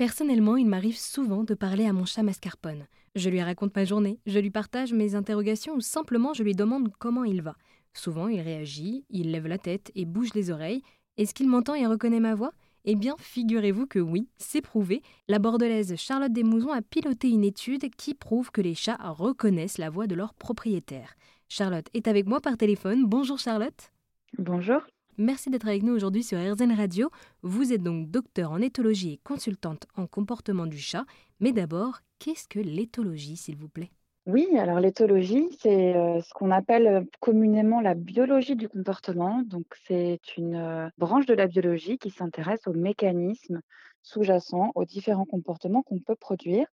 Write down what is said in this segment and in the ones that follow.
Personnellement, il m'arrive souvent de parler à mon chat mascarpone. Je lui raconte ma journée, je lui partage mes interrogations ou simplement je lui demande comment il va. Souvent, il réagit, il lève la tête et bouge les oreilles. Est-ce qu'il m'entend et reconnaît ma voix? Eh bien, figurez-vous que oui, c'est prouvé. La bordelaise Charlotte Desmousons a piloté une étude qui prouve que les chats reconnaissent la voix de leur propriétaire. Charlotte est avec moi par téléphone. Bonjour Charlotte. Bonjour. Merci d'être avec nous aujourd'hui sur RZN Radio. Vous êtes donc docteur en éthologie et consultante en comportement du chat. Mais d'abord, qu'est-ce que l'éthologie, s'il vous plaît? Oui, alors l'éthologie, c'est euh, ce qu'on appelle euh, communément la biologie du comportement. Donc c'est une euh, branche de la biologie qui s'intéresse aux mécanismes sous-jacents aux différents comportements qu'on peut produire.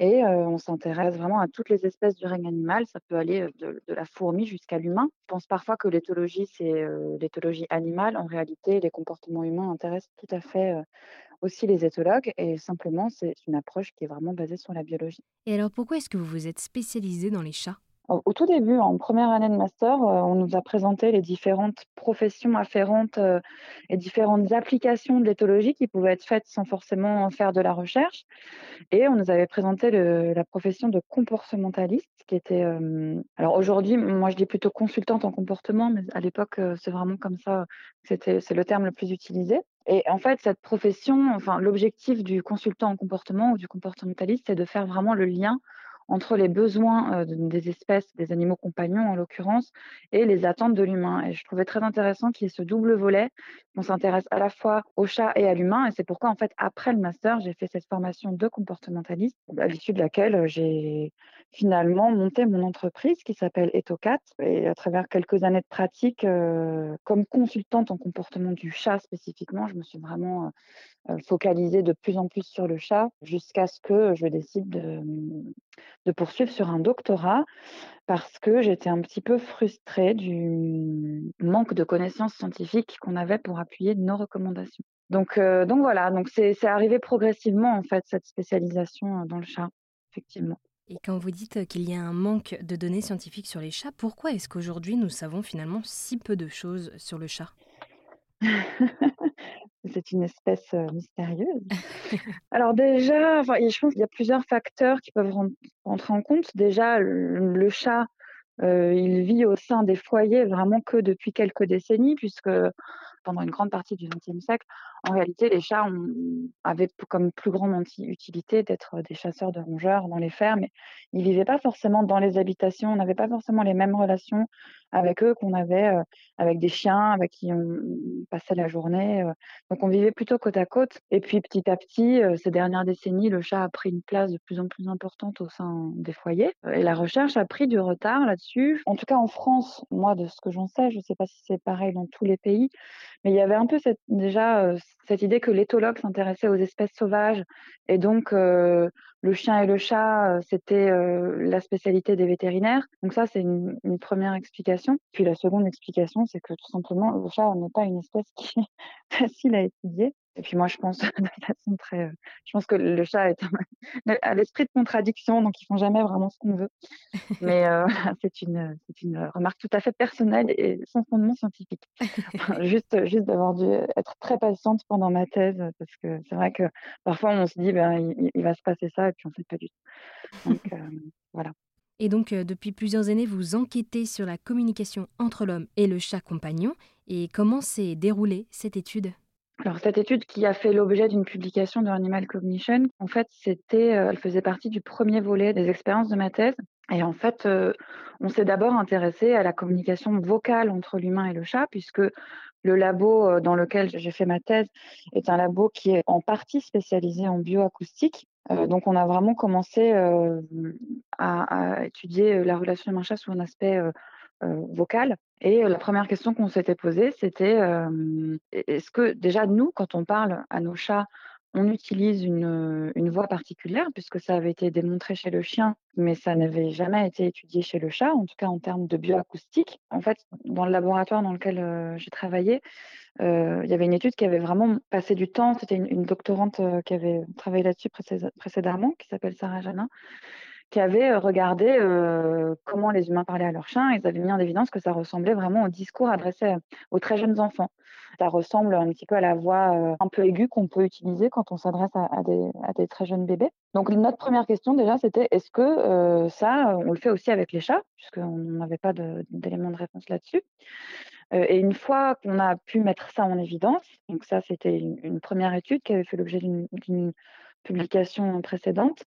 Et on s'intéresse vraiment à toutes les espèces du règne animal. Ça peut aller de, la fourmi jusqu'à l'humain. Je pense parfois que l'éthologie, c'est l'éthologie animale. En réalité, les comportements humains intéressent tout à fait aussi les éthologues. Et simplement, c'est une approche qui est vraiment basée sur la biologie. Et alors, pourquoi est-ce que vous vous êtes spécialisé dans les chats? Au tout début, en première année de master, euh, on nous a présenté les différentes professions afférentes euh, et différentes applications de l'éthologie qui pouvaient être faites sans forcément faire de la recherche. Et on nous avait présenté la profession de comportementaliste, qui était. Euh, alors aujourd'hui, moi je dis plutôt consultante en comportement, mais à l'époque, c'est vraiment comme ça, c'est le terme le plus utilisé. Et en fait, cette profession, enfin, l'objectif du consultant en comportement ou du comportementaliste, c'est de faire vraiment le lien entre les besoins des espèces, des animaux compagnons en l'occurrence, et les attentes de l'humain. Et je trouvais très intéressant qu'il y ait ce double volet, qu'on s'intéresse à la fois au chat et à l'humain. Et c'est pourquoi, en fait, après le master, j'ai fait cette formation de comportementaliste, à l'issue de laquelle j'ai finalement monté mon entreprise qui s'appelle Etocat. Et à travers quelques années de pratique, comme consultante en comportement du chat spécifiquement, je me suis vraiment focalisée de plus en plus sur le chat jusqu'à ce que je décide de poursuivre sur un doctorat parce que j'étais un petit peu frustrée du manque de connaissances scientifiques qu'on avait pour appuyer nos recommandations. Donc, euh, donc voilà, donc c'est arrivé progressivement en fait cette spécialisation euh, dans le chat, effectivement. Et quand vous dites qu'il y a un manque de données scientifiques sur les chats, pourquoi est-ce qu'aujourd'hui nous savons finalement si peu de choses sur le chat? C'est une espèce mystérieuse. Alors déjà, je pense qu'il y a plusieurs facteurs qui peuvent rentrer en compte. Déjà, le, chat, il vit au sein des foyers vraiment que depuis quelques décennies, puisque pendant une grande partie du XXe siècle, en réalité, les chats avaient comme plus grande utilité d'être des chasseurs de rongeurs dans les fermes. ils vivaient pas forcément dans les habitations, on n'avait pas forcément les mêmes relations avec eux qu'on avait euh, avec des chiens avec qui on passait la journée. Euh. Donc on vivait plutôt côte à côte. Et puis petit à petit, euh, ces dernières décennies, le chat a pris une place de plus en plus importante au sein des foyers. Et la recherche a pris du retard là-dessus. En tout cas en France, moi de ce que j'en sais, je ne sais pas si c'est pareil dans tous les pays, mais il y avait un peu cette, déjà cette idée que l'éthologue s'intéressait aux espèces sauvages et donc le chien et le chat, c'était la spécialité des vétérinaires. Donc ça, c'est une, une, première explication. Puis la seconde explication, c'est que tout simplement, le chat n'est pas une espèce qui est facile à étudier. Et puis moi, je pense de façon très, euh, je pense que le chat est à l'esprit de contradiction, donc ils font jamais vraiment ce qu'on veut. Mais euh, c'est une, une remarque tout à fait personnelle et sans fondement scientifique. juste, juste d'avoir dû être très patiente pendant ma thèse, parce que c'est vrai que parfois on se dit, ben, il, va se passer ça, et puis on ne sait pas du tout. Donc euh, voilà. Et donc, depuis plusieurs années, vous enquêtez sur la communication entre l'homme et le chat compagnon. Et comment s'est déroulée cette étude? Alors cette étude qui a fait l'objet d'une publication de Animal Cognition, en fait, c'était, euh, elle faisait partie du premier volet des expériences de ma thèse. Et en fait, euh, on s'est d'abord intéressé à la communication vocale entre l'humain et le chat, puisque le labo euh, dans lequel j'ai fait ma thèse est un labo qui est en partie spécialisé en bioacoustique. donc, on a vraiment commencé à, à, étudier la relation humain-chat sous un aspect vocal. Et la première question qu'on s'était posée, c'était est-ce que déjà nous, quand on parle à nos chats, on utilise une, une, voix particulière, puisque ça avait été démontré chez le chien, mais ça n'avait jamais été étudié chez le chat, en tout cas en termes de bioacoustique. En fait, dans le laboratoire dans lequel j'ai travaillé, il y avait une étude qui avait vraiment passé du temps. C'était une, doctorante qui avait travaillé là-dessus précédemment, qui s'appelle Sarah Janin, qui avaient regardé comment les humains parlaient à leurs chiens. Ils avaient mis en évidence que ça ressemblait vraiment au discours adressé aux très jeunes enfants. Ça ressemble un petit peu à la voix un peu aiguë qu'on peut utiliser quand on s'adresse à, des, très jeunes bébés. Donc notre première question déjà, c'était est-ce que ça, on le fait aussi avec les chats, puisqu'on n'avait pas d'éléments de, réponse là-dessus. et une fois qu'on a pu mettre ça en évidence, donc ça c'était une, première étude qui avait fait l'objet d'une publication précédente,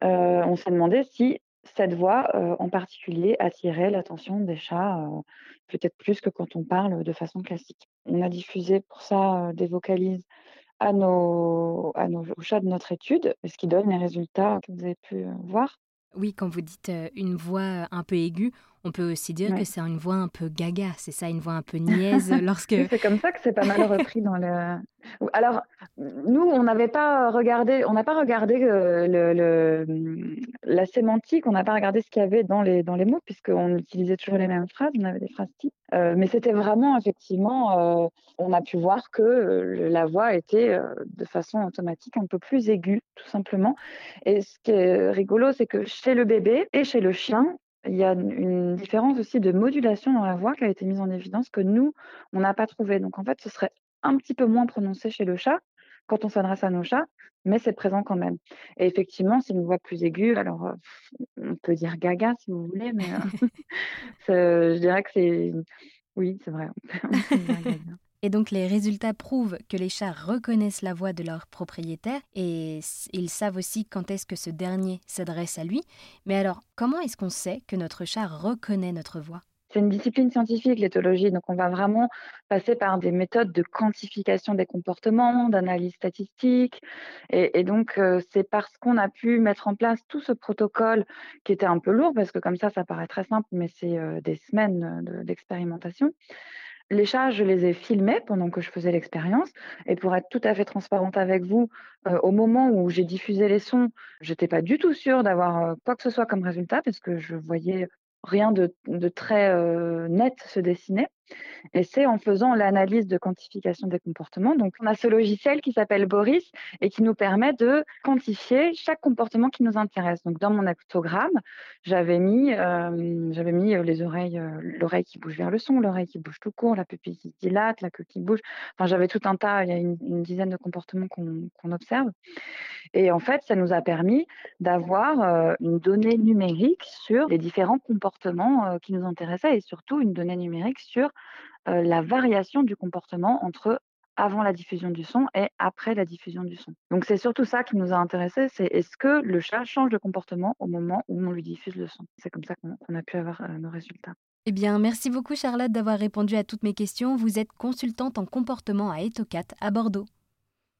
on s'est demandé si cette voix en particulier attirait l'attention des chats, peut-être plus que quand on parle de façon classique. On a diffusé pour ça des vocalises à nos, à nos chats de notre étude, ce qui donne les résultats que vous avez pu voir. Oui, quand vous dites une voix un peu aiguë, on peut aussi dire que c'est une voix un peu gaga, c'est ça, une voix un peu niaise lorsque. c'est comme ça que c'est pas mal repris dans le. Alors, nous, on n'avait pas regardé, on n'a pas regardé le, la sémantique, on n'a pas regardé ce qu'il y avait dans les, dans les mots, puisqu'on utilisait toujours les mêmes phrases, on avait des phrases types. Euh, mais c'était vraiment, effectivement, euh, on a pu voir que la voix était de façon automatique un peu plus aiguë, tout simplement. Et ce qui est rigolo, c'est que chez le bébé et chez le chien, il y a une différence aussi de modulation dans la voix qui a été mise en évidence que nous, on n'a pas trouvé. Donc en fait, ce serait un petit peu moins prononcé chez le chat quand on s'adresse à nos chats, mais c'est présent quand même. Et effectivement, c'est une voix plus aiguë. Alors, euh, on peut dire gaga si vous voulez, mais euh, je dirais que c'est... Oui, c'est vrai. Et donc les résultats prouvent que les chats reconnaissent la voix de leur propriétaire et ils savent aussi quand est-ce que ce dernier s'adresse à lui. Mais alors, comment est-ce qu'on sait que notre chat reconnaît notre voix? C'est une discipline scientifique, l'éthologie, donc on va vraiment passer par des méthodes de quantification des comportements, d'analyse statistique. Et, donc, euh, c'est parce qu'on a pu mettre en place tout ce protocole qui était un peu lourd, parce que comme ça, ça paraît très simple, mais c'est euh, des semaines d'expérimentation. Les chats, je les ai filmés pendant que je faisais l'expérience. Et pour être tout à fait transparente avec vous, euh, au moment où j'ai diffusé les sons, j'étais pas du tout sûre d'avoir euh, quoi que ce soit comme résultat parce que je voyais rien de, très euh, net se dessiner. Et c'est en faisant l'analyse de quantification des comportements. Donc, on a ce logiciel qui s'appelle Boris et qui nous permet de quantifier chaque comportement qui nous intéresse. Donc, dans mon actogramme, j'avais mis, euh, mis euh, les oreilles, euh, l'oreille qui bouge vers le son, l'oreille qui bouge tout court, la pupille qui dilate, la queue qui bouge. Enfin, j'avais tout un tas, il y a une, dizaine de comportements qu'on observe. Et en fait, ça nous a permis d'avoir une donnée numérique sur les différents comportements qui nous intéressaient et surtout une donnée numérique sur la variation du comportement entre avant la diffusion du son et après la diffusion du son. Donc c'est surtout ça qui nous a intéressé, c'est est-ce que le chat change de comportement au moment où on lui diffuse le son? C'est comme ça qu'on a pu avoir nos résultats. Eh bien, merci beaucoup Charlotte d'avoir répondu à toutes mes questions. Vous êtes consultante en comportement à Etocat à Bordeaux.